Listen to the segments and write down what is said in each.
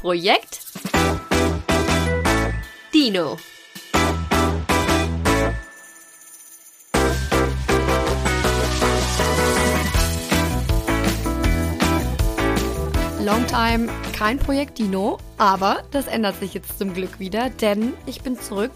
Projekt Dino. Longtime kein Projekt Dino, aber das ändert sich jetzt zum Glück wieder, denn ich bin zurück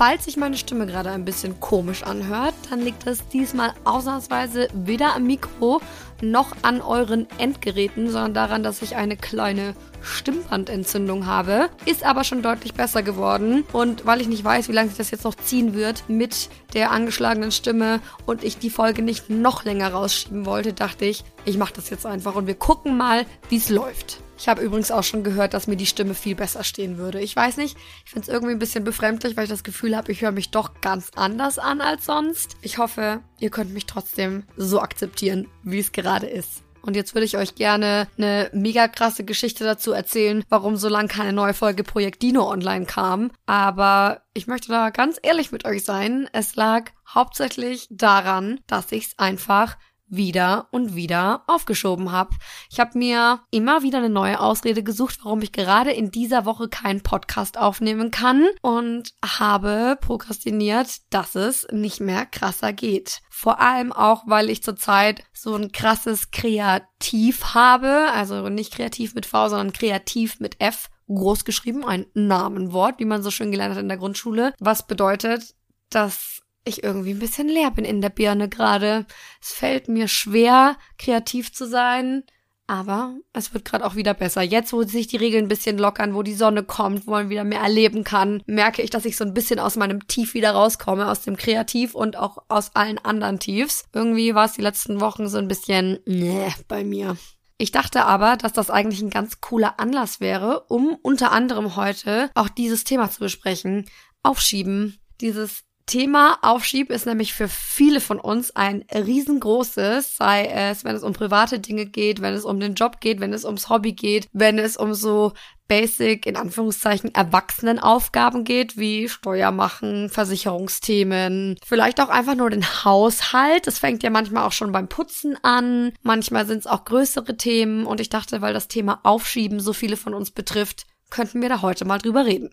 Falls sich meine Stimme gerade ein bisschen komisch anhört, dann liegt das diesmal ausnahmsweise weder am Mikro noch an euren Endgeräten, sondern daran, dass ich eine kleine Stimmbandentzündung habe. Ist aber schon deutlich besser geworden. Und weil ich nicht weiß, wie lange sich das jetzt noch ziehen wird mit der angeschlagenen Stimme und ich die Folge nicht noch länger rausschieben wollte, dachte ich, ich mache das jetzt einfach und wir gucken mal, wie es läuft. Ich habe übrigens auch schon gehört, dass mir die Stimme viel besser stehen würde. Ich weiß nicht, ich finde es irgendwie ein bisschen befremdlich, weil ich das Gefühl habe, ich höre mich doch ganz anders an als sonst. Ich hoffe, ihr könnt mich trotzdem so akzeptieren, wie es gerade ist. Und jetzt würde ich euch gerne eine mega krasse Geschichte dazu erzählen, warum so lange keine neue Folge Projekt Dino online kam. Aber ich möchte da ganz ehrlich mit euch sein. Es lag hauptsächlich daran, dass ich es einfach wieder und wieder aufgeschoben habe. Ich habe mir immer wieder eine neue Ausrede gesucht, warum ich gerade in dieser Woche keinen Podcast aufnehmen kann und habe prokrastiniert, dass es nicht mehr krasser geht. Vor allem auch, weil ich zurzeit so ein krasses Kreativ habe, also nicht kreativ mit V, sondern kreativ mit F groß geschrieben, ein Namenwort, wie man so schön gelernt hat in der Grundschule, was bedeutet, dass ich irgendwie ein bisschen leer bin in der Birne gerade. Es fällt mir schwer, kreativ zu sein, aber es wird gerade auch wieder besser. Jetzt, wo sich die Regeln ein bisschen lockern, wo die Sonne kommt, wo man wieder mehr erleben kann, merke ich, dass ich so ein bisschen aus meinem Tief wieder rauskomme, aus dem Kreativ und auch aus allen anderen Tiefs. Irgendwie war es die letzten Wochen so ein bisschen, nee, bei mir. Ich dachte aber, dass das eigentlich ein ganz cooler Anlass wäre, um unter anderem heute auch dieses Thema zu besprechen. Aufschieben. Dieses Thema Aufschieb ist nämlich für viele von uns ein riesengroßes, sei es, wenn es um private Dinge geht, wenn es um den Job geht, wenn es ums Hobby geht, wenn es um so basic, in Anführungszeichen, Erwachsenenaufgaben geht, wie Steuer machen, Versicherungsthemen, vielleicht auch einfach nur den Haushalt. Das fängt ja manchmal auch schon beim Putzen an. Manchmal sind es auch größere Themen und ich dachte, weil das Thema Aufschieben so viele von uns betrifft, könnten wir da heute mal drüber reden.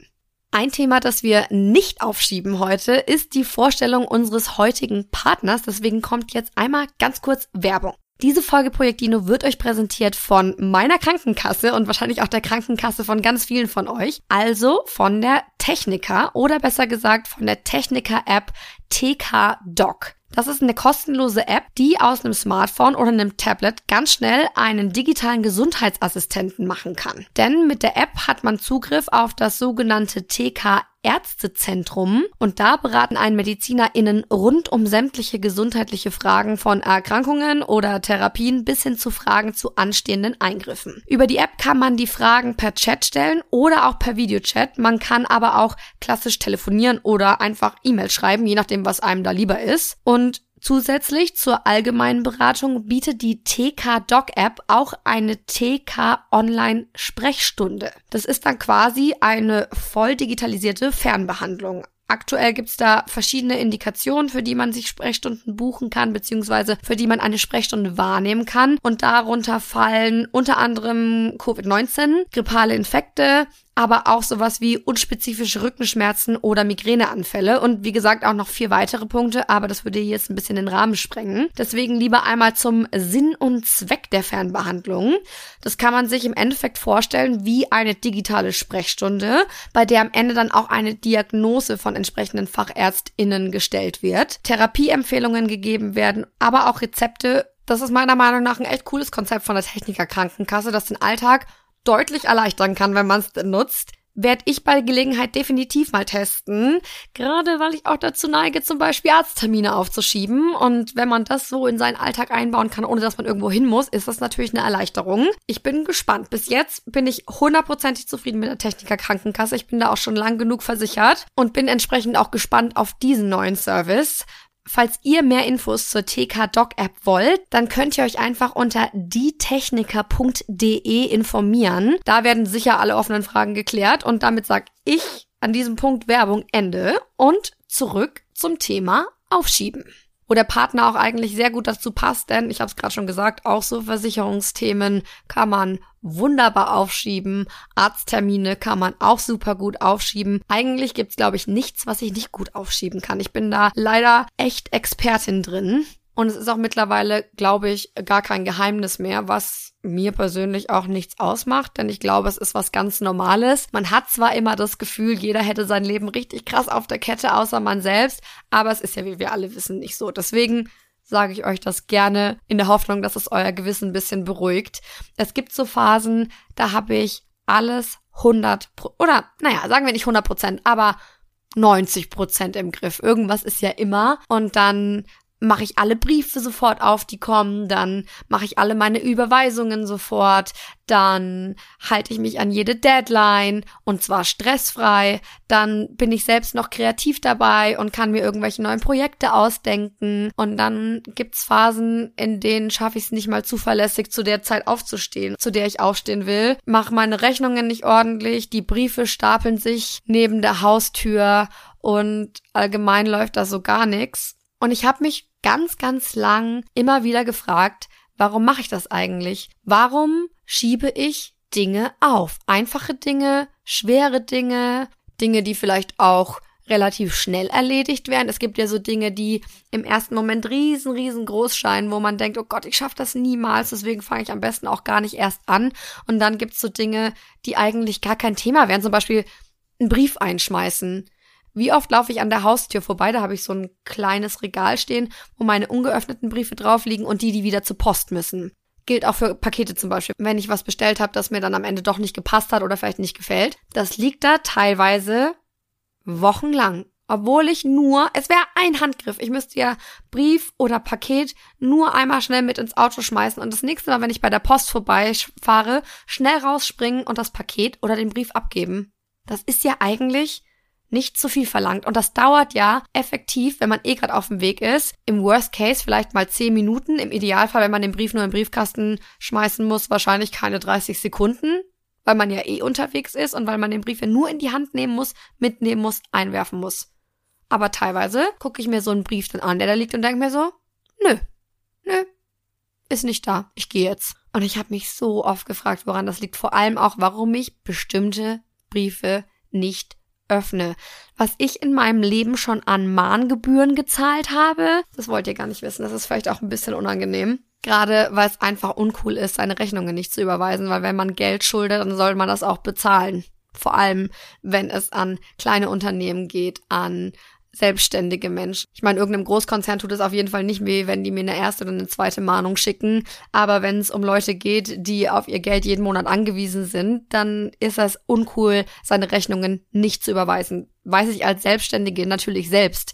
Ein Thema, das wir nicht aufschieben heute, ist die Vorstellung unseres heutigen Partners. Deswegen kommt jetzt einmal ganz kurz Werbung. Diese Folge Projektino wird euch präsentiert von meiner Krankenkasse und wahrscheinlich auch der Krankenkasse von ganz vielen von euch. Also von der Techniker oder besser gesagt von der Techniker App TK Doc. Das ist eine kostenlose App, die aus einem Smartphone oder einem Tablet ganz schnell einen digitalen Gesundheitsassistenten machen kann. Denn mit der App hat man Zugriff auf das sogenannte TK Ärztezentrum und da beraten einen MedizinerInnen rund um sämtliche gesundheitliche Fragen von Erkrankungen oder Therapien bis hin zu Fragen zu anstehenden Eingriffen. Über die App kann man die Fragen per Chat stellen oder auch per Videochat. Man kann aber auch klassisch telefonieren oder einfach E-Mail schreiben, je nachdem, was einem da lieber ist. Und Zusätzlich zur allgemeinen Beratung bietet die TK Doc App auch eine TK Online Sprechstunde. Das ist dann quasi eine voll digitalisierte Fernbehandlung. Aktuell gibt's da verschiedene Indikationen, für die man sich Sprechstunden buchen kann, beziehungsweise für die man eine Sprechstunde wahrnehmen kann. Und darunter fallen unter anderem Covid-19, grippale Infekte, aber auch sowas wie unspezifische Rückenschmerzen oder Migräneanfälle und wie gesagt auch noch vier weitere Punkte, aber das würde jetzt ein bisschen den Rahmen sprengen. Deswegen lieber einmal zum Sinn und Zweck der Fernbehandlung. Das kann man sich im Endeffekt vorstellen wie eine digitale Sprechstunde, bei der am Ende dann auch eine Diagnose von entsprechenden Fachärztinnen gestellt wird, Therapieempfehlungen gegeben werden, aber auch Rezepte das ist meiner Meinung nach ein echt cooles Konzept von der Techniker Krankenkasse, das den Alltag deutlich erleichtern kann, wenn man es nutzt, werde ich bei Gelegenheit definitiv mal testen. Gerade weil ich auch dazu neige, zum Beispiel Arzttermine aufzuschieben. Und wenn man das so in seinen Alltag einbauen kann, ohne dass man irgendwo hin muss, ist das natürlich eine Erleichterung. Ich bin gespannt. Bis jetzt bin ich hundertprozentig zufrieden mit der Techniker Krankenkasse. Ich bin da auch schon lang genug versichert und bin entsprechend auch gespannt auf diesen neuen Service. Falls ihr mehr Infos zur TK Doc App wollt, dann könnt ihr euch einfach unter dietechniker.de informieren. Da werden sicher alle offenen Fragen geklärt und damit sag ich an diesem Punkt Werbung Ende und zurück zum Thema Aufschieben. wo der Partner auch eigentlich sehr gut dazu passt, denn ich habe es gerade schon gesagt, auch so Versicherungsthemen kann man wunderbar aufschieben, Arzttermine kann man auch super gut aufschieben. Eigentlich gibt's glaube ich nichts, was ich nicht gut aufschieben kann. Ich bin da leider echt Expertin drin. Und es ist auch mittlerweile, glaube ich, gar kein Geheimnis mehr, was mir persönlich auch nichts ausmacht, denn ich glaube, es ist was ganz Normales. Man hat zwar immer das Gefühl, jeder hätte sein Leben richtig krass auf der Kette, außer man selbst, aber es ist ja, wie wir alle wissen, nicht so. Deswegen sage ich euch das gerne in der Hoffnung, dass es euer Gewissen ein bisschen beruhigt. Es gibt so Phasen, da habe ich alles 100 oder naja, sagen wir nicht 100 Prozent, aber 90 Prozent im Griff. Irgendwas ist ja immer. Und dann mache ich alle Briefe sofort auf, die kommen, dann mache ich alle meine Überweisungen sofort, dann halte ich mich an jede Deadline und zwar stressfrei, dann bin ich selbst noch kreativ dabei und kann mir irgendwelche neuen Projekte ausdenken. Und dann gibt's Phasen, in denen schaffe ich es nicht mal zuverlässig zu der Zeit aufzustehen, zu der ich aufstehen will, mache meine Rechnungen nicht ordentlich, die Briefe stapeln sich neben der Haustür und allgemein läuft da so gar nichts und ich habe mich ganz, ganz lang immer wieder gefragt, warum mache ich das eigentlich? Warum schiebe ich Dinge auf? Einfache Dinge, schwere Dinge, Dinge, die vielleicht auch relativ schnell erledigt werden. Es gibt ja so Dinge, die im ersten Moment riesen, riesengroß scheinen, wo man denkt, oh Gott, ich schaffe das niemals, deswegen fange ich am besten auch gar nicht erst an. Und dann gibt's so Dinge, die eigentlich gar kein Thema wären, zum Beispiel einen Brief einschmeißen. Wie oft laufe ich an der Haustür vorbei? Da habe ich so ein kleines Regal stehen, wo meine ungeöffneten Briefe drauf liegen und die, die wieder zur Post müssen. Gilt auch für Pakete zum Beispiel. Wenn ich was bestellt habe, das mir dann am Ende doch nicht gepasst hat oder vielleicht nicht gefällt. Das liegt da teilweise wochenlang. Obwohl ich nur, es wäre ein Handgriff. Ich müsste ja Brief oder Paket nur einmal schnell mit ins Auto schmeißen und das nächste Mal, wenn ich bei der Post vorbeifahre, schnell rausspringen und das Paket oder den Brief abgeben. Das ist ja eigentlich nicht zu viel verlangt. Und das dauert ja effektiv, wenn man eh gerade auf dem Weg ist. Im Worst Case vielleicht mal 10 Minuten. Im Idealfall, wenn man den Brief nur im Briefkasten schmeißen muss, wahrscheinlich keine 30 Sekunden. Weil man ja eh unterwegs ist und weil man den Brief ja nur in die Hand nehmen muss, mitnehmen muss, einwerfen muss. Aber teilweise gucke ich mir so einen Brief dann an, der da liegt und denke mir so, nö, nö, ist nicht da. Ich gehe jetzt. Und ich habe mich so oft gefragt, woran das liegt. Vor allem auch, warum ich bestimmte Briefe nicht öffne. Was ich in meinem Leben schon an Mahngebühren gezahlt habe, das wollt ihr gar nicht wissen. Das ist vielleicht auch ein bisschen unangenehm. Gerade weil es einfach uncool ist, seine Rechnungen nicht zu überweisen, weil wenn man Geld schuldet, dann soll man das auch bezahlen. Vor allem, wenn es an kleine Unternehmen geht, an selbstständige Menschen. Ich meine, irgendeinem Großkonzern tut es auf jeden Fall nicht weh, wenn die mir eine erste oder eine zweite Mahnung schicken. Aber wenn es um Leute geht, die auf ihr Geld jeden Monat angewiesen sind, dann ist das uncool, seine Rechnungen nicht zu überweisen. Weiß ich als Selbstständige natürlich selbst.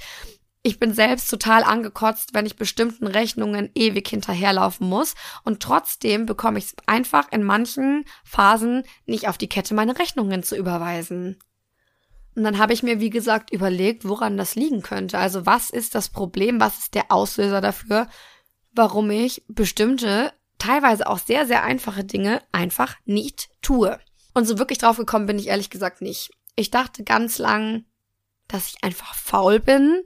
Ich bin selbst total angekotzt, wenn ich bestimmten Rechnungen ewig hinterherlaufen muss. Und trotzdem bekomme ich es einfach in manchen Phasen nicht auf die Kette, meine Rechnungen zu überweisen. Und dann habe ich mir, wie gesagt, überlegt, woran das liegen könnte. Also was ist das Problem? Was ist der Auslöser dafür, warum ich bestimmte, teilweise auch sehr, sehr einfache Dinge einfach nicht tue? Und so wirklich drauf gekommen bin ich ehrlich gesagt nicht. Ich dachte ganz lang, dass ich einfach faul bin,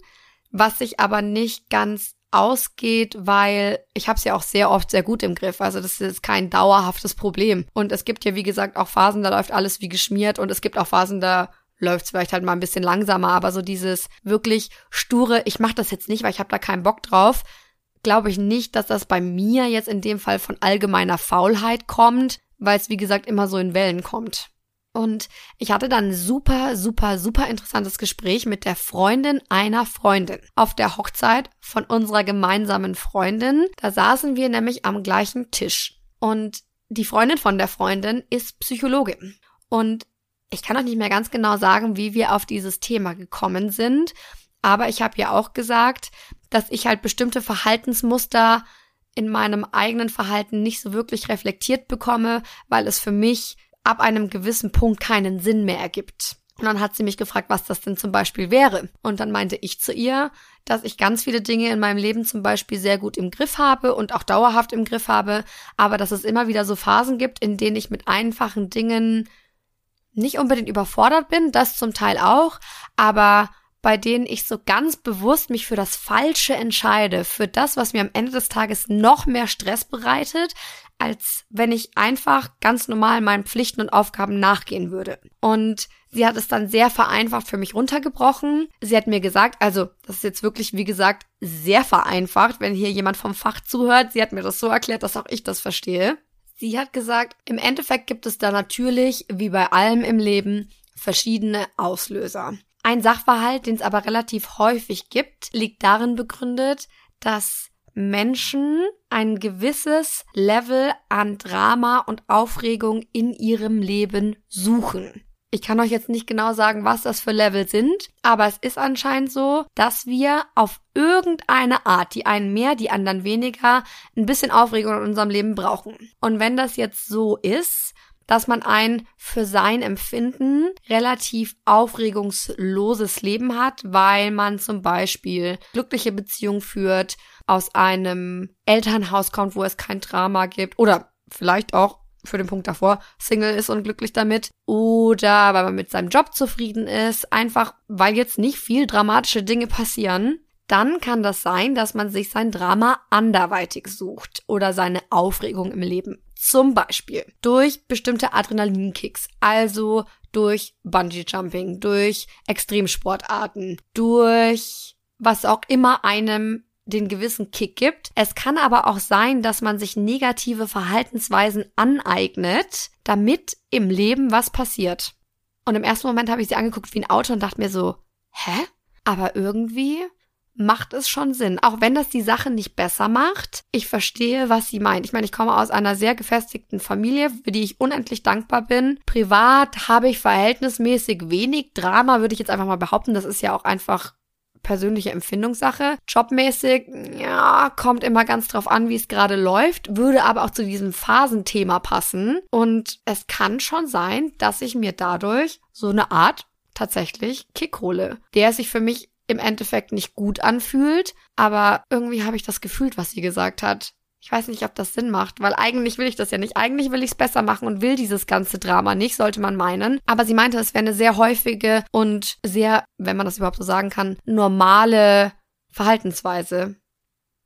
was sich aber nicht ganz ausgeht, weil ich habe es ja auch sehr oft sehr gut im Griff. Also das ist kein dauerhaftes Problem. Und es gibt ja, wie gesagt, auch Phasen, da läuft alles wie geschmiert und es gibt auch Phasen, da läuft es vielleicht halt mal ein bisschen langsamer, aber so dieses wirklich sture, ich mache das jetzt nicht, weil ich habe da keinen Bock drauf, glaube ich nicht, dass das bei mir jetzt in dem Fall von allgemeiner Faulheit kommt, weil es wie gesagt immer so in Wellen kommt. Und ich hatte dann super, super, super interessantes Gespräch mit der Freundin einer Freundin auf der Hochzeit von unserer gemeinsamen Freundin. Da saßen wir nämlich am gleichen Tisch. Und die Freundin von der Freundin ist Psychologin. Und ich kann auch nicht mehr ganz genau sagen, wie wir auf dieses Thema gekommen sind, aber ich habe ja auch gesagt, dass ich halt bestimmte Verhaltensmuster in meinem eigenen Verhalten nicht so wirklich reflektiert bekomme, weil es für mich ab einem gewissen Punkt keinen Sinn mehr ergibt. Und dann hat sie mich gefragt, was das denn zum Beispiel wäre. Und dann meinte ich zu ihr, dass ich ganz viele Dinge in meinem Leben zum Beispiel sehr gut im Griff habe und auch dauerhaft im Griff habe, aber dass es immer wieder so Phasen gibt, in denen ich mit einfachen Dingen nicht unbedingt überfordert bin, das zum Teil auch, aber bei denen ich so ganz bewusst mich für das Falsche entscheide, für das, was mir am Ende des Tages noch mehr Stress bereitet, als wenn ich einfach ganz normal meinen Pflichten und Aufgaben nachgehen würde. Und sie hat es dann sehr vereinfacht für mich runtergebrochen. Sie hat mir gesagt, also das ist jetzt wirklich, wie gesagt, sehr vereinfacht, wenn hier jemand vom Fach zuhört. Sie hat mir das so erklärt, dass auch ich das verstehe. Sie hat gesagt, im Endeffekt gibt es da natürlich, wie bei allem im Leben, verschiedene Auslöser. Ein Sachverhalt, den es aber relativ häufig gibt, liegt darin begründet, dass Menschen ein gewisses Level an Drama und Aufregung in ihrem Leben suchen. Ich kann euch jetzt nicht genau sagen, was das für Level sind, aber es ist anscheinend so, dass wir auf irgendeine Art, die einen mehr, die anderen weniger, ein bisschen Aufregung in unserem Leben brauchen. Und wenn das jetzt so ist, dass man ein für sein Empfinden relativ aufregungsloses Leben hat, weil man zum Beispiel glückliche Beziehungen führt, aus einem Elternhaus kommt, wo es kein Drama gibt oder vielleicht auch für den Punkt davor Single ist und glücklich damit oder weil man mit seinem Job zufrieden ist, einfach weil jetzt nicht viel dramatische Dinge passieren, dann kann das sein, dass man sich sein Drama anderweitig sucht oder seine Aufregung im Leben. Zum Beispiel durch bestimmte Adrenalinkicks, also durch Bungee Jumping, durch Extremsportarten, durch was auch immer einem den gewissen Kick gibt. Es kann aber auch sein, dass man sich negative Verhaltensweisen aneignet, damit im Leben was passiert. Und im ersten Moment habe ich sie angeguckt wie ein Auto und dachte mir so, hä? Aber irgendwie macht es schon Sinn. Auch wenn das die Sache nicht besser macht. Ich verstehe, was sie meint. Ich meine, ich komme aus einer sehr gefestigten Familie, für die ich unendlich dankbar bin. Privat habe ich verhältnismäßig wenig Drama, würde ich jetzt einfach mal behaupten. Das ist ja auch einfach persönliche Empfindungssache. Jobmäßig, ja, kommt immer ganz drauf an, wie es gerade läuft, würde aber auch zu diesem Phasenthema passen. Und es kann schon sein, dass ich mir dadurch so eine Art tatsächlich Kick hole, der sich für mich im Endeffekt nicht gut anfühlt, aber irgendwie habe ich das gefühlt, was sie gesagt hat. Ich weiß nicht, ob das Sinn macht, weil eigentlich will ich das ja nicht. Eigentlich will ich es besser machen und will dieses ganze Drama nicht, sollte man meinen. Aber sie meinte, es wäre eine sehr häufige und sehr, wenn man das überhaupt so sagen kann, normale Verhaltensweise.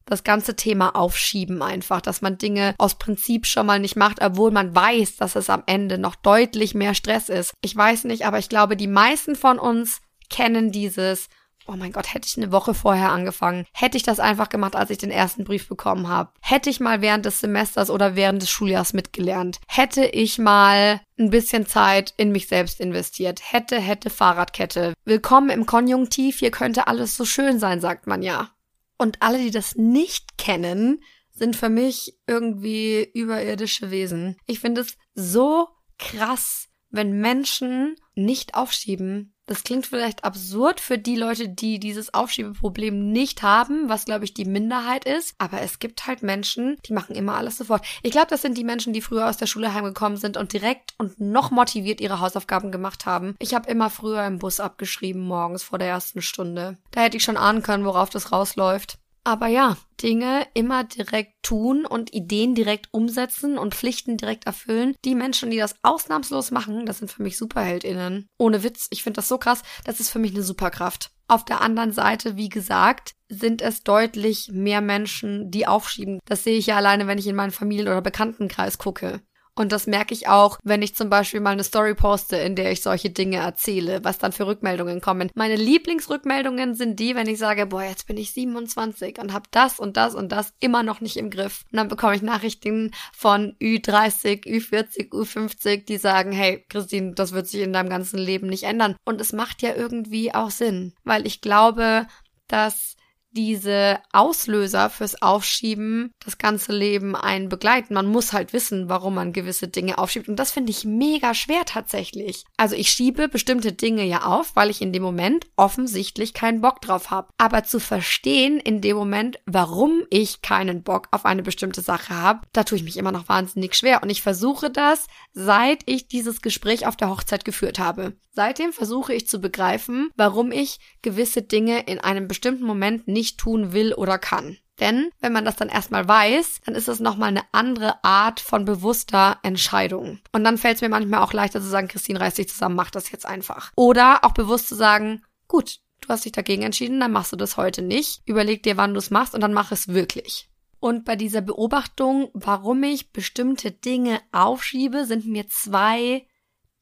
Das ganze Thema aufschieben einfach, dass man Dinge aus Prinzip schon mal nicht macht, obwohl man weiß, dass es am Ende noch deutlich mehr Stress ist. Ich weiß nicht, aber ich glaube, die meisten von uns kennen dieses oh mein Gott, hätte ich eine Woche vorher angefangen, hätte ich das einfach gemacht, als ich den ersten Brief bekommen habe, hätte ich mal während des Semesters oder während des Schuljahrs mitgelernt, hätte ich mal ein bisschen Zeit in mich selbst investiert, hätte, hätte Fahrradkette. Willkommen im Konjunktiv, hier könnte alles so schön sein, sagt man ja. Und alle, die das nicht kennen, sind für mich irgendwie überirdische Wesen. Ich finde es so krass, wenn Menschen nicht aufschieben, das klingt vielleicht absurd für die Leute, die dieses Aufschiebeproblem nicht haben, was glaube ich die Minderheit ist. Aber es gibt halt Menschen, die machen immer alles sofort. Ich glaube, das sind die Menschen, die früher aus der Schule heimgekommen sind und direkt und noch motiviert ihre Hausaufgaben gemacht haben. Ich habe immer früher im Bus abgeschrieben morgens vor der ersten Stunde. Da hätte ich schon ahnen können, worauf das rausläuft. Aber ja, Dinge immer direkt tun und Ideen direkt umsetzen und Pflichten direkt erfüllen. Die Menschen, die das ausnahmslos machen, das sind für mich SuperheldInnen. Ohne Witz, ich finde das so krass, das ist für mich eine Superkraft. Auf der anderen Seite, wie gesagt, sind es deutlich mehr Menschen, die aufschieben. Das sehe ich ja alleine, wenn ich in meinen Familien- oder Bekanntenkreis gucke. Und das merke ich auch, wenn ich zum Beispiel mal eine Story poste, in der ich solche Dinge erzähle, was dann für Rückmeldungen kommen. Meine Lieblingsrückmeldungen sind die, wenn ich sage, boah, jetzt bin ich 27 und habe das und das und das immer noch nicht im Griff. Und dann bekomme ich Nachrichten von Ü30, Ü40, Ü50, die sagen, hey, Christine, das wird sich in deinem ganzen Leben nicht ändern. Und es macht ja irgendwie auch Sinn, weil ich glaube, dass diese Auslöser fürs Aufschieben das ganze Leben einen begleiten. Man muss halt wissen, warum man gewisse Dinge aufschiebt. Und das finde ich mega schwer tatsächlich. Also ich schiebe bestimmte Dinge ja auf, weil ich in dem Moment offensichtlich keinen Bock drauf habe. Aber zu verstehen in dem Moment, warum ich keinen Bock auf eine bestimmte Sache habe, da tue ich mich immer noch wahnsinnig schwer. Und ich versuche das, seit ich dieses Gespräch auf der Hochzeit geführt habe. Seitdem versuche ich zu begreifen, warum ich gewisse Dinge in einem bestimmten Moment nicht tun will oder kann. Denn wenn man das dann erstmal weiß, dann ist es nochmal eine andere Art von bewusster Entscheidung. Und dann fällt es mir manchmal auch leichter zu sagen, Christine, reiß dich zusammen, mach das jetzt einfach. Oder auch bewusst zu sagen, gut, du hast dich dagegen entschieden, dann machst du das heute nicht. Überleg dir, wann du es machst und dann mach es wirklich. Und bei dieser Beobachtung, warum ich bestimmte Dinge aufschiebe, sind mir zwei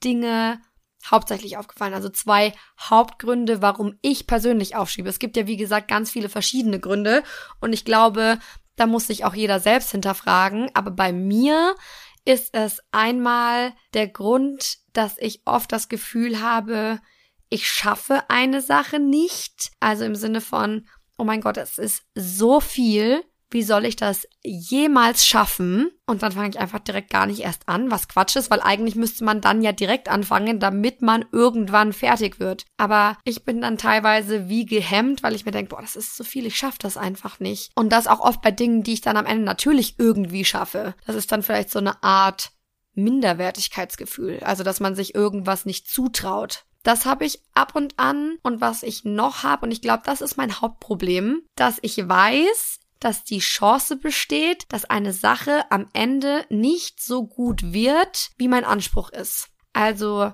Dinge hauptsächlich aufgefallen. Also zwei Hauptgründe, warum ich persönlich aufschiebe. Es gibt ja, wie gesagt, ganz viele verschiedene Gründe. Und ich glaube, da muss sich auch jeder selbst hinterfragen. Aber bei mir ist es einmal der Grund, dass ich oft das Gefühl habe, ich schaffe eine Sache nicht. Also im Sinne von, oh mein Gott, es ist so viel wie soll ich das jemals schaffen? Und dann fange ich einfach direkt gar nicht erst an, was Quatsch ist, weil eigentlich müsste man dann ja direkt anfangen, damit man irgendwann fertig wird. Aber ich bin dann teilweise wie gehemmt, weil ich mir denke, boah, das ist zu viel, ich schaffe das einfach nicht. Und das auch oft bei Dingen, die ich dann am Ende natürlich irgendwie schaffe. Das ist dann vielleicht so eine Art Minderwertigkeitsgefühl, also dass man sich irgendwas nicht zutraut. Das habe ich ab und an und was ich noch habe und ich glaube, das ist mein Hauptproblem, dass ich weiß, dass die Chance besteht, dass eine Sache am Ende nicht so gut wird, wie mein Anspruch ist. Also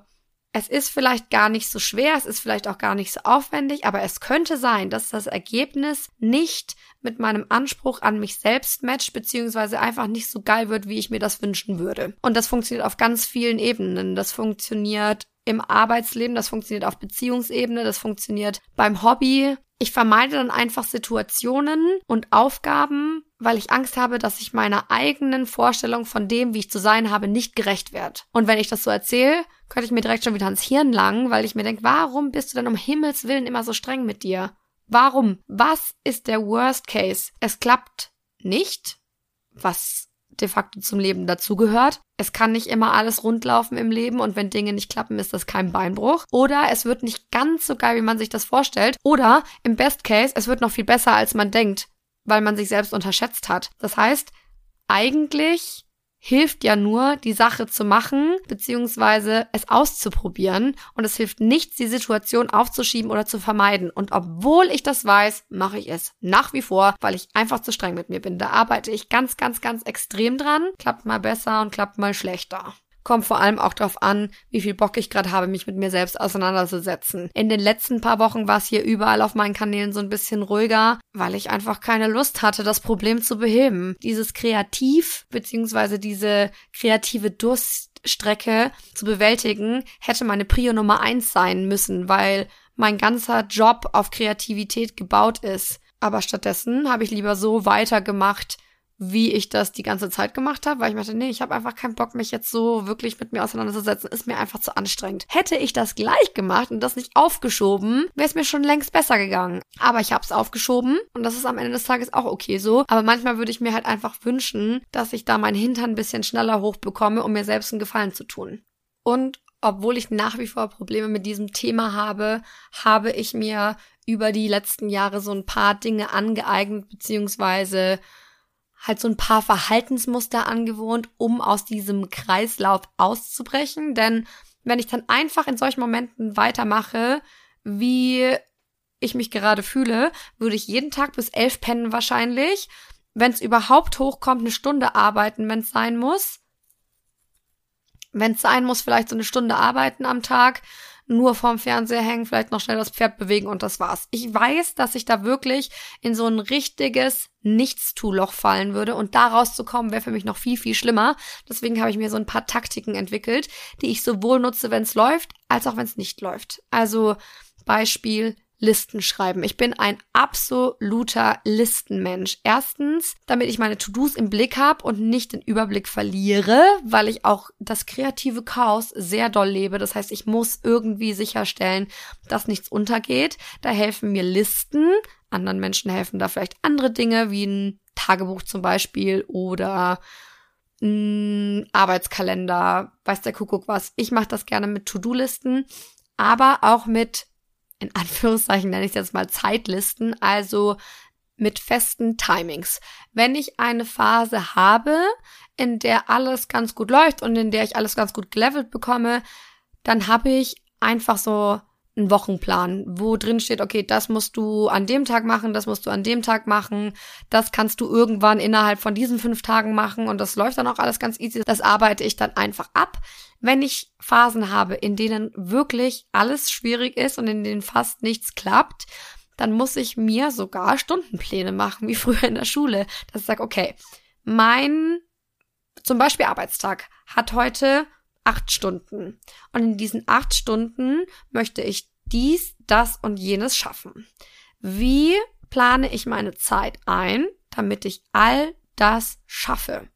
es ist vielleicht gar nicht so schwer, es ist vielleicht auch gar nicht so aufwendig, aber es könnte sein, dass das Ergebnis nicht mit meinem Anspruch an mich selbst matcht, beziehungsweise einfach nicht so geil wird, wie ich mir das wünschen würde. Und das funktioniert auf ganz vielen Ebenen. Das funktioniert im Arbeitsleben, das funktioniert auf Beziehungsebene, das funktioniert beim Hobby, ich vermeide dann einfach Situationen und Aufgaben, weil ich Angst habe, dass ich meiner eigenen Vorstellung von dem, wie ich zu sein habe, nicht gerecht werde. Und wenn ich das so erzähle, könnte ich mir direkt schon wieder ans Hirn langen, weil ich mir denke, warum bist du denn um Himmels Willen immer so streng mit dir? Warum? Was ist der Worst Case? Es klappt nicht, was de facto zum Leben dazugehört. Es kann nicht immer alles rundlaufen im Leben und wenn Dinge nicht klappen, ist das kein Beinbruch. Oder es wird nicht ganz so geil, wie man sich das vorstellt. Oder im Best Case, es wird noch viel besser, als man denkt, weil man sich selbst unterschätzt hat. Das heißt, eigentlich hilft ja nur, die Sache zu machen, beziehungsweise es auszuprobieren. Und es hilft nichts, die Situation aufzuschieben oder zu vermeiden. Und obwohl ich das weiß, mache ich es nach wie vor, weil ich einfach zu streng mit mir bin. Da arbeite ich ganz, ganz, ganz extrem dran. Klappt mal besser und klappt mal schlechter kommt vor allem auch darauf an, wie viel Bock ich gerade habe, mich mit mir selbst auseinanderzusetzen. In den letzten paar Wochen war es hier überall auf meinen Kanälen so ein bisschen ruhiger, weil ich einfach keine Lust hatte, das Problem zu beheben. Dieses Kreativ beziehungsweise diese kreative Durststrecke zu bewältigen, hätte meine Prio Nummer eins sein müssen, weil mein ganzer Job auf Kreativität gebaut ist. Aber stattdessen habe ich lieber so weitergemacht, wie ich das die ganze Zeit gemacht habe, weil ich meinte, nee, ich habe einfach keinen Bock, mich jetzt so wirklich mit mir auseinanderzusetzen. Ist mir einfach zu anstrengend. Hätte ich das gleich gemacht und das nicht aufgeschoben, wäre es mir schon längst besser gegangen. Aber ich habe es aufgeschoben und das ist am Ende des Tages auch okay so. Aber manchmal würde ich mir halt einfach wünschen, dass ich da meinen Hintern ein bisschen schneller hochbekomme, um mir selbst einen Gefallen zu tun. Und obwohl ich nach wie vor Probleme mit diesem Thema habe, habe ich mir über die letzten Jahre so ein paar Dinge angeeignet, beziehungsweise halt so ein paar Verhaltensmuster angewohnt, um aus diesem Kreislauf auszubrechen. Denn wenn ich dann einfach in solchen Momenten weitermache, wie ich mich gerade fühle, würde ich jeden Tag bis elf pennen wahrscheinlich. Wenn es überhaupt hochkommt, eine Stunde arbeiten, wenn es sein muss. Wenn es sein muss, vielleicht so eine Stunde arbeiten am Tag nur vorm Fernseher hängen, vielleicht noch schnell das Pferd bewegen und das war's. Ich weiß, dass ich da wirklich in so ein richtiges Nichtstuloch fallen würde und da rauszukommen wäre für mich noch viel, viel schlimmer. Deswegen habe ich mir so ein paar Taktiken entwickelt, die ich sowohl nutze, wenn es läuft, als auch wenn es nicht läuft. Also Beispiel Listen schreiben. Ich bin ein absoluter Listenmensch. Erstens, damit ich meine To-Dos im Blick habe und nicht den Überblick verliere, weil ich auch das kreative Chaos sehr doll lebe. Das heißt, ich muss irgendwie sicherstellen, dass nichts untergeht. Da helfen mir Listen. Anderen Menschen helfen da vielleicht andere Dinge, wie ein Tagebuch zum Beispiel oder ein Arbeitskalender, weiß der Kuckuck was. Ich mache das gerne mit To-Do-Listen, aber auch mit in Anführungszeichen nenne ich jetzt mal Zeitlisten, also mit festen Timings. Wenn ich eine Phase habe, in der alles ganz gut läuft und in der ich alles ganz gut gelevelt bekomme, dann habe ich einfach so einen Wochenplan, wo drin steht, okay, das musst du an dem Tag machen, das musst du an dem Tag machen, das kannst du irgendwann innerhalb von diesen fünf Tagen machen und das läuft dann auch alles ganz easy. Das arbeite ich dann einfach ab. Wenn ich Phasen habe, in denen wirklich alles schwierig ist und in denen fast nichts klappt, dann muss ich mir sogar Stundenpläne machen, wie früher in der Schule, dass ich sage, okay, mein zum Beispiel Arbeitstag hat heute acht Stunden. Und in diesen acht Stunden möchte ich dies, das und jenes schaffen. Wie plane ich meine Zeit ein, damit ich all das schaffe?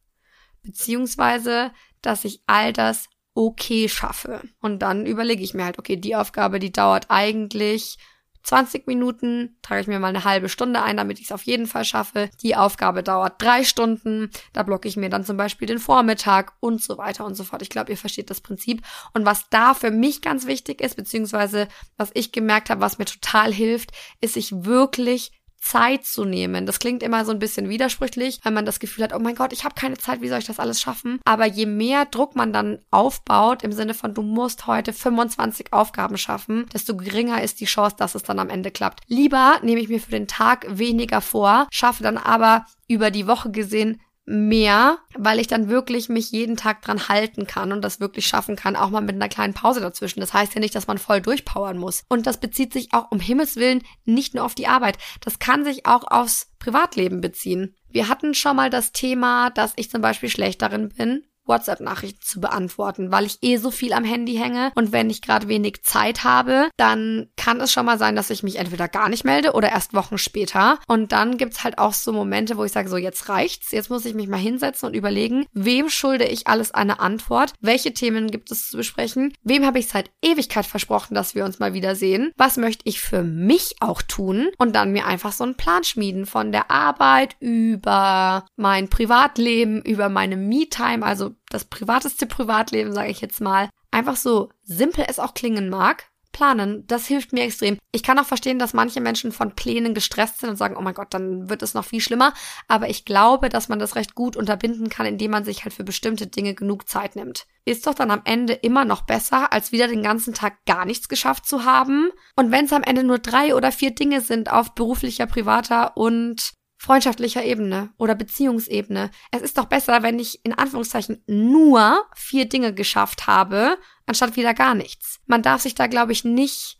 Beziehungsweise, dass ich all das okay schaffe. Und dann überlege ich mir halt, okay, die Aufgabe, die dauert eigentlich 20 Minuten, trage ich mir mal eine halbe Stunde ein, damit ich es auf jeden Fall schaffe. Die Aufgabe dauert drei Stunden, da blocke ich mir dann zum Beispiel den Vormittag und so weiter und so fort. Ich glaube, ihr versteht das Prinzip. Und was da für mich ganz wichtig ist, beziehungsweise was ich gemerkt habe, was mir total hilft, ist sich wirklich Zeit zu nehmen. Das klingt immer so ein bisschen widersprüchlich, weil man das Gefühl hat, oh mein Gott, ich habe keine Zeit, wie soll ich das alles schaffen? Aber je mehr Druck man dann aufbaut, im Sinne von, du musst heute 25 Aufgaben schaffen, desto geringer ist die Chance, dass es dann am Ende klappt. Lieber nehme ich mir für den Tag weniger vor, schaffe dann aber über die Woche gesehen mehr, weil ich dann wirklich mich jeden Tag dran halten kann und das wirklich schaffen kann, auch mal mit einer kleinen Pause dazwischen. Das heißt ja nicht, dass man voll durchpowern muss. Und das bezieht sich auch um Himmels Willen nicht nur auf die Arbeit. Das kann sich auch aufs Privatleben beziehen. Wir hatten schon mal das Thema, dass ich zum Beispiel schlecht darin bin, WhatsApp-Nachrichten zu beantworten, weil ich eh so viel am Handy hänge. Und wenn ich gerade wenig Zeit habe, dann kann es schon mal sein, dass ich mich entweder gar nicht melde oder erst Wochen später. Und dann gibt's halt auch so Momente, wo ich sage, so jetzt reicht's, jetzt muss ich mich mal hinsetzen und überlegen, wem schulde ich alles eine Antwort, welche Themen gibt es zu besprechen, wem habe ich seit Ewigkeit versprochen, dass wir uns mal wiedersehen, was möchte ich für mich auch tun? Und dann mir einfach so einen Plan schmieden von der Arbeit über mein Privatleben, über meine Me-Time, also das privateste Privatleben, sage ich jetzt mal, einfach so simpel es auch klingen mag, planen, das hilft mir extrem. Ich kann auch verstehen, dass manche Menschen von Plänen gestresst sind und sagen, oh mein Gott, dann wird es noch viel schlimmer. Aber ich glaube, dass man das recht gut unterbinden kann, indem man sich halt für bestimmte Dinge genug Zeit nimmt. Ist doch dann am Ende immer noch besser, als wieder den ganzen Tag gar nichts geschafft zu haben. Und wenn es am Ende nur drei oder vier Dinge sind auf beruflicher, privater und freundschaftlicher Ebene oder Beziehungsebene. Es ist doch besser, wenn ich in Anführungszeichen nur vier Dinge geschafft habe, anstatt wieder gar nichts. Man darf sich da, glaube ich, nicht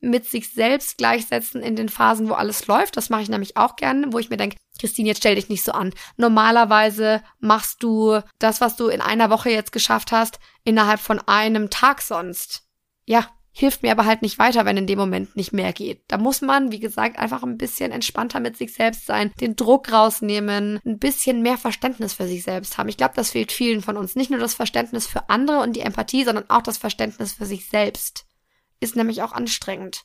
mit sich selbst gleichsetzen in den Phasen, wo alles läuft. Das mache ich nämlich auch gerne, wo ich mir denke, Christine, jetzt stell dich nicht so an. Normalerweise machst du das, was du in einer Woche jetzt geschafft hast, innerhalb von einem Tag sonst. Ja, hilft mir aber halt nicht weiter, wenn in dem Moment nicht mehr geht. Da muss man, wie gesagt, einfach ein bisschen entspannter mit sich selbst sein, den Druck rausnehmen, ein bisschen mehr Verständnis für sich selbst haben. Ich glaube, das fehlt vielen von uns. Nicht nur das Verständnis für andere und die Empathie, sondern auch das Verständnis für sich selbst. Ist nämlich auch anstrengend.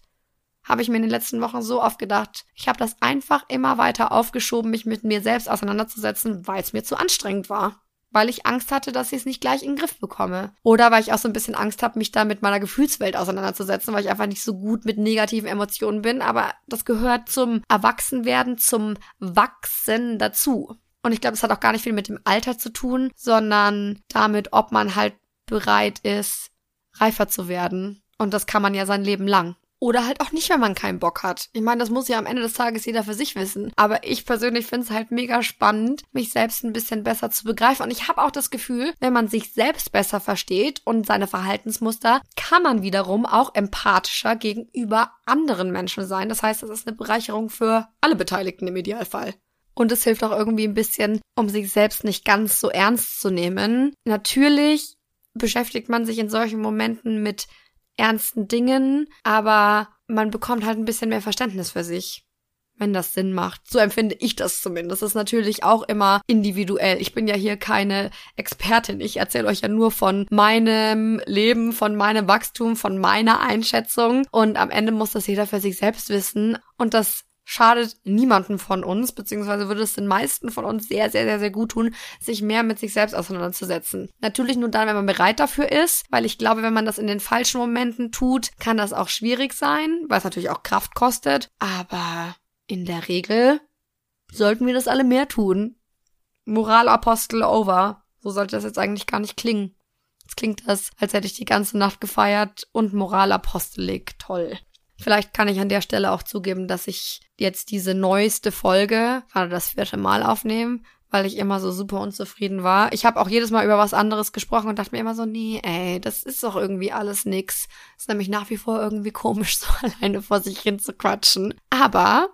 Habe ich mir in den letzten Wochen so oft gedacht. Ich habe das einfach immer weiter aufgeschoben, mich mit mir selbst auseinanderzusetzen, weil es mir zu anstrengend war weil ich Angst hatte, dass ich es nicht gleich in den Griff bekomme. Oder weil ich auch so ein bisschen Angst habe, mich da mit meiner Gefühlswelt auseinanderzusetzen, weil ich einfach nicht so gut mit negativen Emotionen bin. Aber das gehört zum Erwachsenwerden, zum Wachsen dazu. Und ich glaube, das hat auch gar nicht viel mit dem Alter zu tun, sondern damit, ob man halt bereit ist, reifer zu werden. Und das kann man ja sein Leben lang. Oder halt auch nicht, wenn man keinen Bock hat. Ich meine, das muss ja am Ende des Tages jeder für sich wissen. Aber ich persönlich finde es halt mega spannend, mich selbst ein bisschen besser zu begreifen. Und ich habe auch das Gefühl, wenn man sich selbst besser versteht und seine Verhaltensmuster, kann man wiederum auch empathischer gegenüber anderen Menschen sein. Das heißt, das ist eine Bereicherung für alle Beteiligten im Idealfall. Und es hilft auch irgendwie ein bisschen, um sich selbst nicht ganz so ernst zu nehmen. Natürlich beschäftigt man sich in solchen Momenten mit ernsten Dingen, aber man bekommt halt ein bisschen mehr Verständnis für sich. Wenn das Sinn macht. So empfinde ich das zumindest. Das ist natürlich auch immer individuell. Ich bin ja hier keine Expertin. Ich erzähle euch ja nur von meinem Leben, von meinem Wachstum, von meiner Einschätzung. Und am Ende muss das jeder für sich selbst wissen. Und das schadet niemanden von uns, beziehungsweise würde es den meisten von uns sehr, sehr, sehr, sehr gut tun, sich mehr mit sich selbst auseinanderzusetzen. Natürlich nur dann, wenn man bereit dafür ist, weil ich glaube, wenn man das in den falschen Momenten tut, kann das auch schwierig sein, weil es natürlich auch Kraft kostet. Aber in der Regel sollten wir das alle mehr tun. Moralapostel over. So sollte das jetzt eigentlich gar nicht klingen. Jetzt klingt das, als hätte ich die ganze Nacht gefeiert und Moralapostelig. Toll. Vielleicht kann ich an der Stelle auch zugeben, dass ich jetzt diese neueste Folge, gerade das vierte Mal aufnehme, weil ich immer so super unzufrieden war. Ich habe auch jedes Mal über was anderes gesprochen und dachte mir immer so, nee, ey, das ist doch irgendwie alles nix. Ist nämlich nach wie vor irgendwie komisch, so alleine vor sich hin zu quatschen. Aber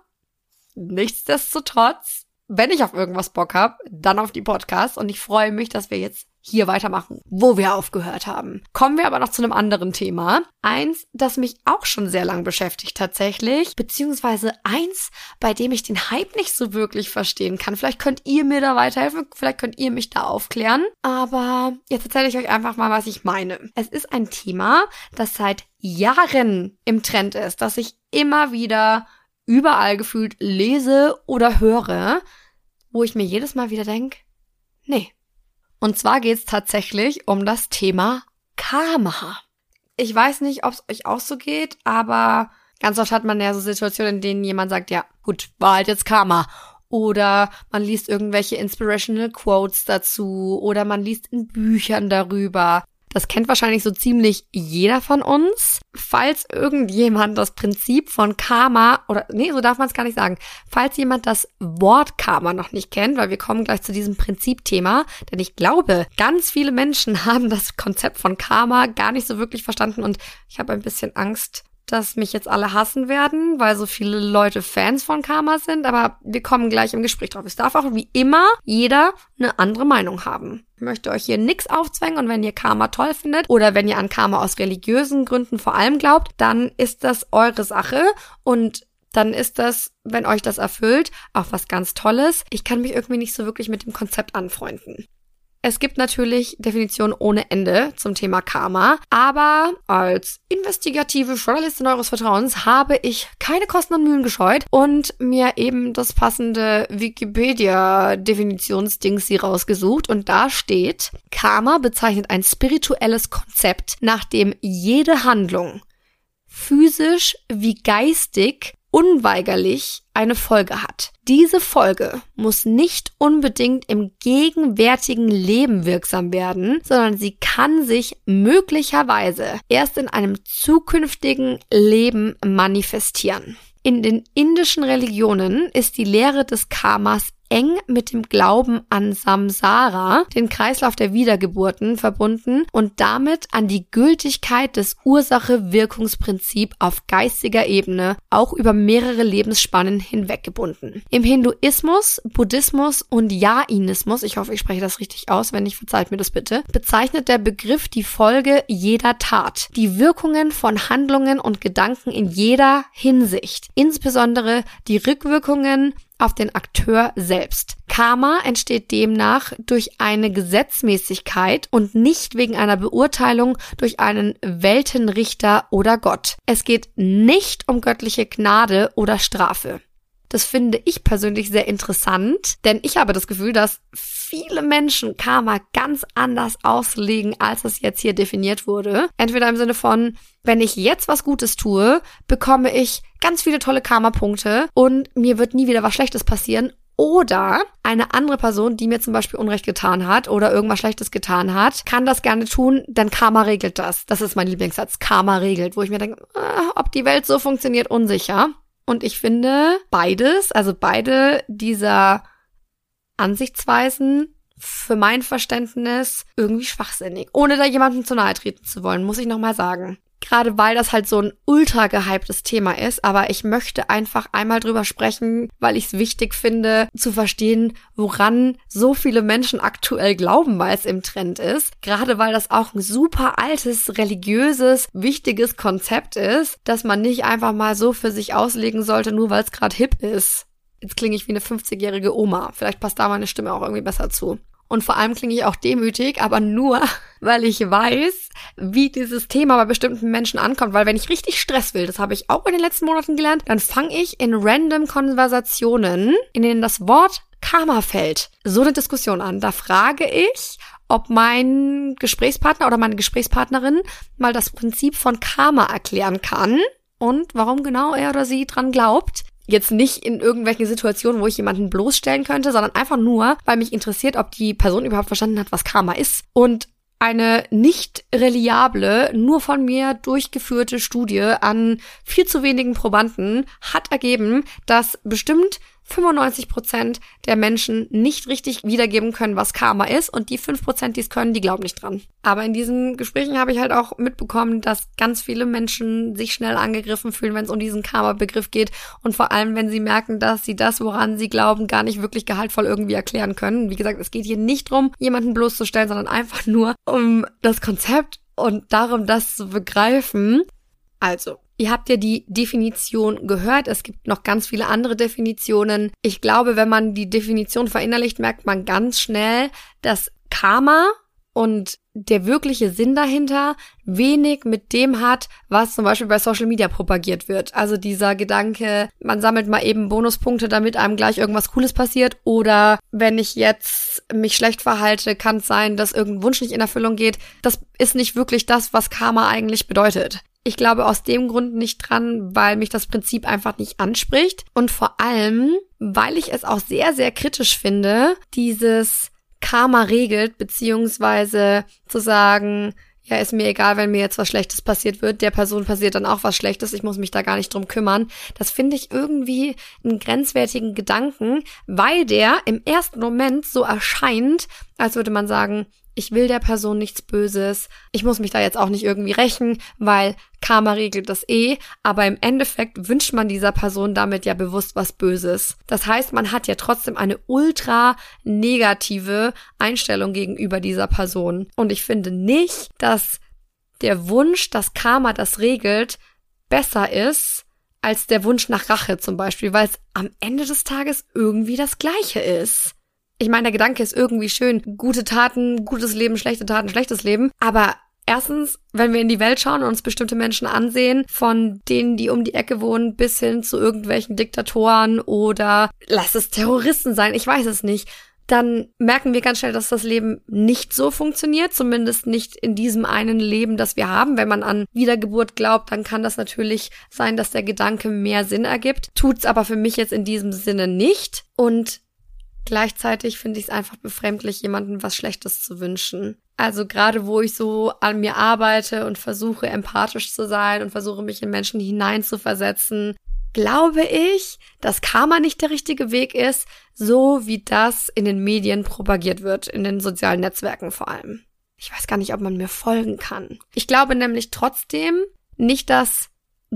nichtsdestotrotz, wenn ich auf irgendwas Bock hab, dann auf die Podcasts und ich freue mich, dass wir jetzt hier weitermachen, wo wir aufgehört haben. Kommen wir aber noch zu einem anderen Thema. Eins, das mich auch schon sehr lang beschäftigt tatsächlich, beziehungsweise eins, bei dem ich den Hype nicht so wirklich verstehen kann. Vielleicht könnt ihr mir da weiterhelfen, vielleicht könnt ihr mich da aufklären. Aber jetzt erzähle ich euch einfach mal, was ich meine. Es ist ein Thema, das seit Jahren im Trend ist, das ich immer wieder überall gefühlt lese oder höre, wo ich mir jedes Mal wieder denke, nee, und zwar geht es tatsächlich um das Thema Karma. Ich weiß nicht, ob es euch auch so geht, aber ganz oft hat man ja so Situationen, in denen jemand sagt, ja, gut, war halt jetzt Karma. Oder man liest irgendwelche inspirational Quotes dazu oder man liest in Büchern darüber. Das kennt wahrscheinlich so ziemlich jeder von uns. Falls irgendjemand das Prinzip von Karma oder nee, so darf man es gar nicht sagen. Falls jemand das Wort Karma noch nicht kennt, weil wir kommen gleich zu diesem Prinzipthema, denn ich glaube, ganz viele Menschen haben das Konzept von Karma gar nicht so wirklich verstanden und ich habe ein bisschen Angst, dass mich jetzt alle hassen werden, weil so viele Leute Fans von Karma sind, aber wir kommen gleich im Gespräch drauf. Es darf auch wie immer jeder eine andere Meinung haben. Ich möchte euch hier nichts aufzwängen und wenn ihr Karma toll findet oder wenn ihr an Karma aus religiösen Gründen vor allem glaubt, dann ist das eure Sache und dann ist das, wenn euch das erfüllt, auch was ganz Tolles. Ich kann mich irgendwie nicht so wirklich mit dem Konzept anfreunden. Es gibt natürlich Definitionen ohne Ende zum Thema Karma, aber als investigative Journalistin eures Vertrauens habe ich keine Kosten und Mühen gescheut und mir eben das passende Wikipedia-Definitionsdings hier rausgesucht und da steht, Karma bezeichnet ein spirituelles Konzept, nach dem jede Handlung physisch wie geistig unweigerlich eine Folge hat. Diese Folge muss nicht unbedingt im gegenwärtigen Leben wirksam werden, sondern sie kann sich möglicherweise erst in einem zukünftigen Leben manifestieren. In den indischen Religionen ist die Lehre des Karmas eng mit dem Glauben an Samsara, den Kreislauf der Wiedergeburten, verbunden und damit an die Gültigkeit des Ursache-Wirkungsprinzip auf geistiger Ebene auch über mehrere Lebensspannen hinweg gebunden. Im Hinduismus, Buddhismus und Jainismus, ich hoffe, ich spreche das richtig aus, wenn nicht, verzeiht mir das bitte, bezeichnet der Begriff die Folge jeder Tat, die Wirkungen von Handlungen und Gedanken in jeder Hinsicht, insbesondere die Rückwirkungen auf den Akteur selbst. Karma entsteht demnach durch eine Gesetzmäßigkeit und nicht wegen einer Beurteilung durch einen Weltenrichter oder Gott. Es geht nicht um göttliche Gnade oder Strafe. Das finde ich persönlich sehr interessant, denn ich habe das Gefühl, dass viele Menschen Karma ganz anders auslegen, als es jetzt hier definiert wurde. Entweder im Sinne von, wenn ich jetzt was Gutes tue, bekomme ich ganz viele tolle Karma-Punkte und mir wird nie wieder was Schlechtes passieren. Oder eine andere Person, die mir zum Beispiel Unrecht getan hat oder irgendwas Schlechtes getan hat, kann das gerne tun, denn Karma regelt das. Das ist mein Lieblingssatz. Karma regelt, wo ich mir denke, äh, ob die Welt so funktioniert, unsicher. Und ich finde beides, also beide dieser Ansichtsweisen für mein Verständnis irgendwie schwachsinnig. Ohne da jemandem zu nahe treten zu wollen, muss ich nochmal sagen. Gerade weil das halt so ein ultra gehyptes Thema ist, aber ich möchte einfach einmal drüber sprechen, weil ich es wichtig finde, zu verstehen, woran so viele Menschen aktuell glauben, weil es im Trend ist. Gerade weil das auch ein super altes, religiöses, wichtiges Konzept ist, dass man nicht einfach mal so für sich auslegen sollte, nur weil es gerade hip ist. Jetzt klinge ich wie eine 50-jährige Oma. Vielleicht passt da meine Stimme auch irgendwie besser zu. Und vor allem klinge ich auch demütig, aber nur, weil ich weiß, wie dieses Thema bei bestimmten Menschen ankommt. Weil wenn ich richtig Stress will, das habe ich auch in den letzten Monaten gelernt, dann fange ich in random Konversationen, in denen das Wort Karma fällt, so eine Diskussion an. Da frage ich, ob mein Gesprächspartner oder meine Gesprächspartnerin mal das Prinzip von Karma erklären kann und warum genau er oder sie dran glaubt. Jetzt nicht in irgendwelchen Situationen, wo ich jemanden bloßstellen könnte, sondern einfach nur, weil mich interessiert, ob die Person überhaupt verstanden hat, was Karma ist. Und eine nicht reliable, nur von mir durchgeführte Studie an viel zu wenigen Probanden hat ergeben, dass bestimmt 95 Prozent der Menschen nicht richtig wiedergeben können, was Karma ist und die 5 Prozent, die es können, die glauben nicht dran. Aber in diesen Gesprächen habe ich halt auch mitbekommen, dass ganz viele Menschen sich schnell angegriffen fühlen, wenn es um diesen Karma-Begriff geht und vor allem, wenn sie merken, dass sie das, woran sie glauben, gar nicht wirklich gehaltvoll irgendwie erklären können. Wie gesagt, es geht hier nicht drum, jemanden bloßzustellen, sondern einfach nur um das Konzept und darum, das zu begreifen. Also, Ihr habt ja die Definition gehört. Es gibt noch ganz viele andere Definitionen. Ich glaube, wenn man die Definition verinnerlicht, merkt man ganz schnell, dass Karma und der wirkliche Sinn dahinter wenig mit dem hat, was zum Beispiel bei Social Media propagiert wird. Also dieser Gedanke, man sammelt mal eben Bonuspunkte, damit einem gleich irgendwas Cooles passiert. Oder wenn ich jetzt mich schlecht verhalte, kann es sein, dass irgendein Wunsch nicht in Erfüllung geht. Das ist nicht wirklich das, was Karma eigentlich bedeutet. Ich glaube aus dem Grund nicht dran, weil mich das Prinzip einfach nicht anspricht und vor allem, weil ich es auch sehr, sehr kritisch finde, dieses Karma regelt, beziehungsweise zu sagen, ja, ist mir egal, wenn mir jetzt was Schlechtes passiert wird, der Person passiert dann auch was Schlechtes, ich muss mich da gar nicht drum kümmern. Das finde ich irgendwie einen grenzwertigen Gedanken, weil der im ersten Moment so erscheint, als würde man sagen, ich will der Person nichts Böses, ich muss mich da jetzt auch nicht irgendwie rächen, weil Karma regelt das eh, aber im Endeffekt wünscht man dieser Person damit ja bewusst was Böses. Das heißt, man hat ja trotzdem eine ultra negative Einstellung gegenüber dieser Person. Und ich finde nicht, dass der Wunsch, dass Karma das regelt, besser ist als der Wunsch nach Rache zum Beispiel, weil es am Ende des Tages irgendwie das gleiche ist. Ich meine, der Gedanke ist irgendwie schön. Gute Taten, gutes Leben, schlechte Taten, schlechtes Leben. Aber Erstens, wenn wir in die Welt schauen und uns bestimmte Menschen ansehen, von denen, die um die Ecke wohnen, bis hin zu irgendwelchen Diktatoren oder lass es Terroristen sein, ich weiß es nicht, dann merken wir ganz schnell, dass das Leben nicht so funktioniert, zumindest nicht in diesem einen Leben, das wir haben. Wenn man an Wiedergeburt glaubt, dann kann das natürlich sein, dass der Gedanke mehr Sinn ergibt. Tut's aber für mich jetzt in diesem Sinne nicht. Und Gleichzeitig finde ich es einfach befremdlich, jemandem was Schlechtes zu wünschen. Also gerade wo ich so an mir arbeite und versuche empathisch zu sein und versuche mich in Menschen hineinzuversetzen, glaube ich, dass Karma nicht der richtige Weg ist, so wie das in den Medien propagiert wird, in den sozialen Netzwerken vor allem. Ich weiß gar nicht, ob man mir folgen kann. Ich glaube nämlich trotzdem nicht, dass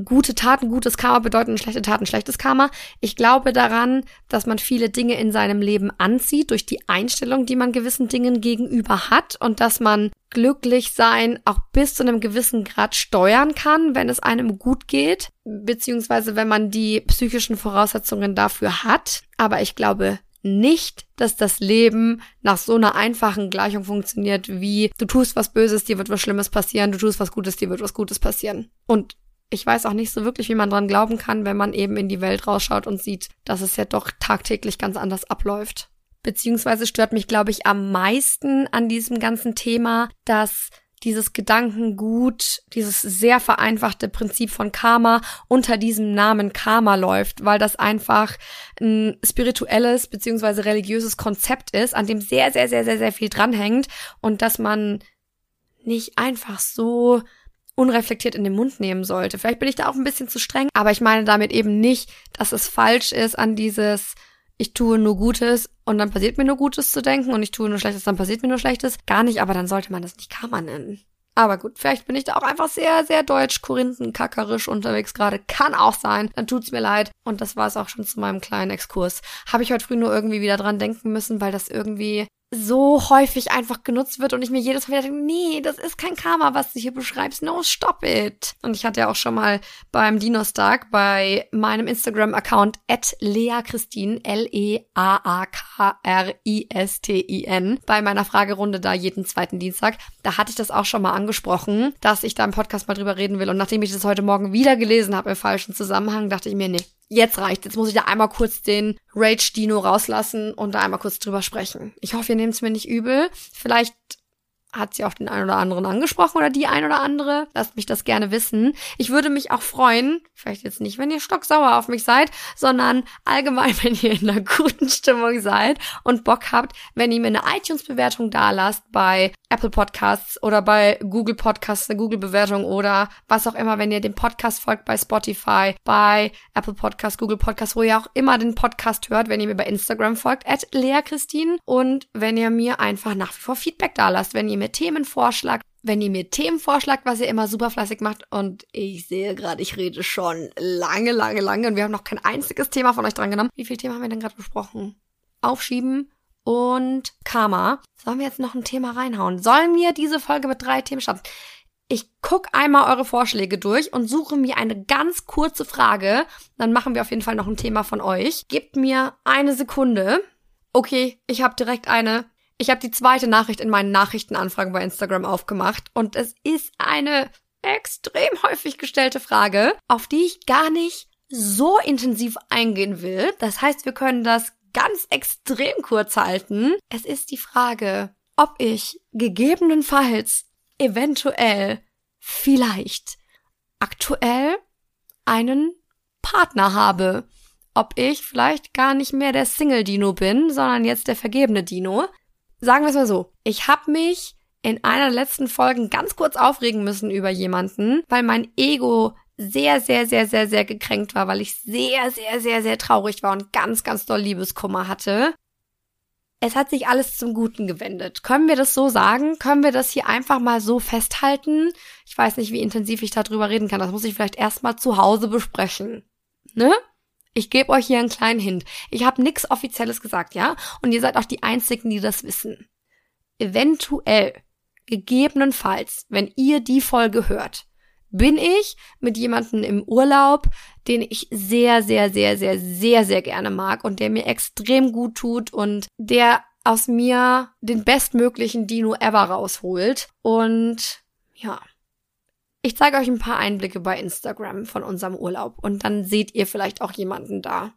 gute Taten gutes Karma bedeuten schlechte Taten schlechtes Karma. Ich glaube daran, dass man viele Dinge in seinem Leben anzieht durch die Einstellung, die man gewissen Dingen gegenüber hat und dass man glücklich sein auch bis zu einem gewissen Grad steuern kann, wenn es einem gut geht, beziehungsweise wenn man die psychischen Voraussetzungen dafür hat. Aber ich glaube nicht, dass das Leben nach so einer einfachen Gleichung funktioniert wie du tust was Böses, dir wird was Schlimmes passieren, du tust was Gutes, dir wird was Gutes passieren. Und ich weiß auch nicht so wirklich, wie man dran glauben kann, wenn man eben in die Welt rausschaut und sieht, dass es ja doch tagtäglich ganz anders abläuft. Beziehungsweise stört mich, glaube ich, am meisten an diesem ganzen Thema, dass dieses Gedankengut, dieses sehr vereinfachte Prinzip von Karma unter diesem Namen Karma läuft, weil das einfach ein spirituelles beziehungsweise religiöses Konzept ist, an dem sehr, sehr, sehr, sehr, sehr viel dranhängt und dass man nicht einfach so unreflektiert in den Mund nehmen sollte. Vielleicht bin ich da auch ein bisschen zu streng, aber ich meine damit eben nicht, dass es falsch ist an dieses ich tue nur Gutes und dann passiert mir nur Gutes zu denken und ich tue nur Schlechtes, dann passiert mir nur Schlechtes. Gar nicht, aber dann sollte man das nicht Karma nennen. Aber gut, vielleicht bin ich da auch einfach sehr, sehr deutsch, korinthenkackerisch unterwegs gerade. Kann auch sein. Dann tut's mir leid. Und das war es auch schon zu meinem kleinen Exkurs. Habe ich heute früh nur irgendwie wieder dran denken müssen, weil das irgendwie so häufig einfach genutzt wird und ich mir jedes Mal wieder denke, nee, das ist kein Karma, was du hier beschreibst. No, stop it. Und ich hatte ja auch schon mal beim Dinostag bei meinem Instagram-Account at Lea Christine, L-E-A-A-K-R-I-S-T-I-N, bei meiner Fragerunde da jeden zweiten Dienstag. Da hatte ich das auch schon mal angesprochen, dass ich da im Podcast mal drüber reden will. Und nachdem ich das heute Morgen wieder gelesen habe im falschen Zusammenhang, dachte ich mir, nee, jetzt reicht. Jetzt muss ich da einmal kurz den Rage Dino rauslassen und da einmal kurz drüber sprechen. Ich hoffe, ihr nehmt es mir nicht übel. Vielleicht hat sie auch den einen oder anderen angesprochen oder die ein oder andere? Lasst mich das gerne wissen. Ich würde mich auch freuen, vielleicht jetzt nicht, wenn ihr stocksauer auf mich seid, sondern allgemein, wenn ihr in einer guten Stimmung seid und Bock habt, wenn ihr mir eine iTunes-Bewertung da lasst bei Apple Podcasts oder bei Google Podcasts eine Google-Bewertung oder was auch immer, wenn ihr dem Podcast folgt bei Spotify, bei Apple Podcasts, Google Podcasts, wo ihr auch immer den Podcast hört, wenn ihr mir bei Instagram folgt, at Lea Christine und wenn ihr mir einfach nach wie vor Feedback da lasst, wenn ihr mir Themen vorschlagt, wenn ihr mir Themen vorschlagt, was ihr immer super fleißig macht und ich sehe gerade, ich rede schon lange, lange, lange und wir haben noch kein einziges Thema von euch dran genommen. Wie viele Themen haben wir denn gerade besprochen? Aufschieben, und Karma. Sollen wir jetzt noch ein Thema reinhauen? Sollen wir diese Folge mit drei Themen schaffen? Ich guck einmal eure Vorschläge durch und suche mir eine ganz kurze Frage. Dann machen wir auf jeden Fall noch ein Thema von euch. Gebt mir eine Sekunde. Okay, ich habe direkt eine. Ich habe die zweite Nachricht in meinen Nachrichtenanfragen bei Instagram aufgemacht und es ist eine extrem häufig gestellte Frage, auf die ich gar nicht so intensiv eingehen will. Das heißt, wir können das ganz extrem kurz halten. Es ist die Frage, ob ich gegebenenfalls, eventuell, vielleicht aktuell einen Partner habe. Ob ich vielleicht gar nicht mehr der Single-Dino bin, sondern jetzt der vergebene Dino. Sagen wir es mal so. Ich habe mich in einer der letzten Folgen ganz kurz aufregen müssen über jemanden, weil mein Ego sehr, sehr, sehr, sehr, sehr gekränkt war, weil ich sehr, sehr, sehr, sehr traurig war und ganz, ganz doll Liebeskummer hatte. Es hat sich alles zum Guten gewendet. Können wir das so sagen? Können wir das hier einfach mal so festhalten? Ich weiß nicht, wie intensiv ich darüber reden kann. Das muss ich vielleicht erstmal zu Hause besprechen. Ne? Ich gebe euch hier einen kleinen Hint. Ich habe nichts Offizielles gesagt, ja? Und ihr seid auch die Einzigen, die das wissen. Eventuell, gegebenenfalls, wenn ihr die Folge hört, bin ich mit jemandem im Urlaub, den ich sehr, sehr, sehr, sehr, sehr, sehr gerne mag und der mir extrem gut tut und der aus mir den bestmöglichen Dino ever rausholt. Und ja, ich zeige euch ein paar Einblicke bei Instagram von unserem Urlaub und dann seht ihr vielleicht auch jemanden da,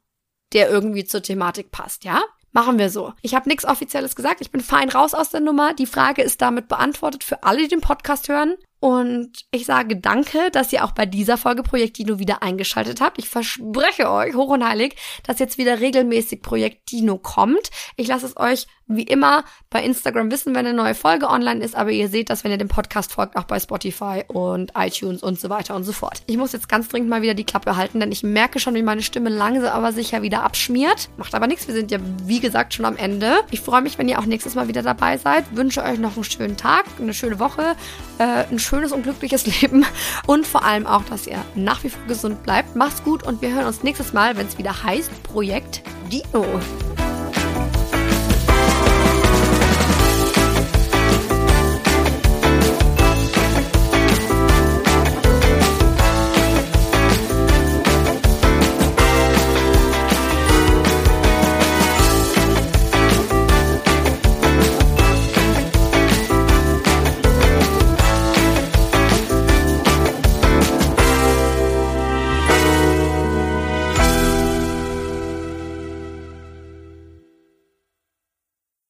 der irgendwie zur Thematik passt, ja? Machen wir so. Ich habe nichts Offizielles gesagt. Ich bin fein raus aus der Nummer. Die Frage ist damit beantwortet für alle, die den Podcast hören. Und ich sage danke, dass ihr auch bei dieser Folge Projekt Dino wieder eingeschaltet habt. Ich verspreche euch, hoch und heilig, dass jetzt wieder regelmäßig Projekt Dino kommt. Ich lasse es euch wie immer bei Instagram wissen, wenn eine neue Folge online ist, aber ihr seht das, wenn ihr dem Podcast folgt, auch bei Spotify und iTunes und so weiter und so fort. Ich muss jetzt ganz dringend mal wieder die Klappe halten, denn ich merke schon, wie meine Stimme langsam aber sicher wieder abschmiert. Macht aber nichts, wir sind ja wie gesagt schon am Ende. Ich freue mich, wenn ihr auch nächstes Mal wieder dabei seid. Wünsche euch noch einen schönen Tag, eine schöne Woche, äh, ein schönes und glückliches Leben und vor allem auch, dass ihr nach wie vor gesund bleibt. Macht's gut und wir hören uns nächstes Mal, wenn es wieder heißt Projekt Dino.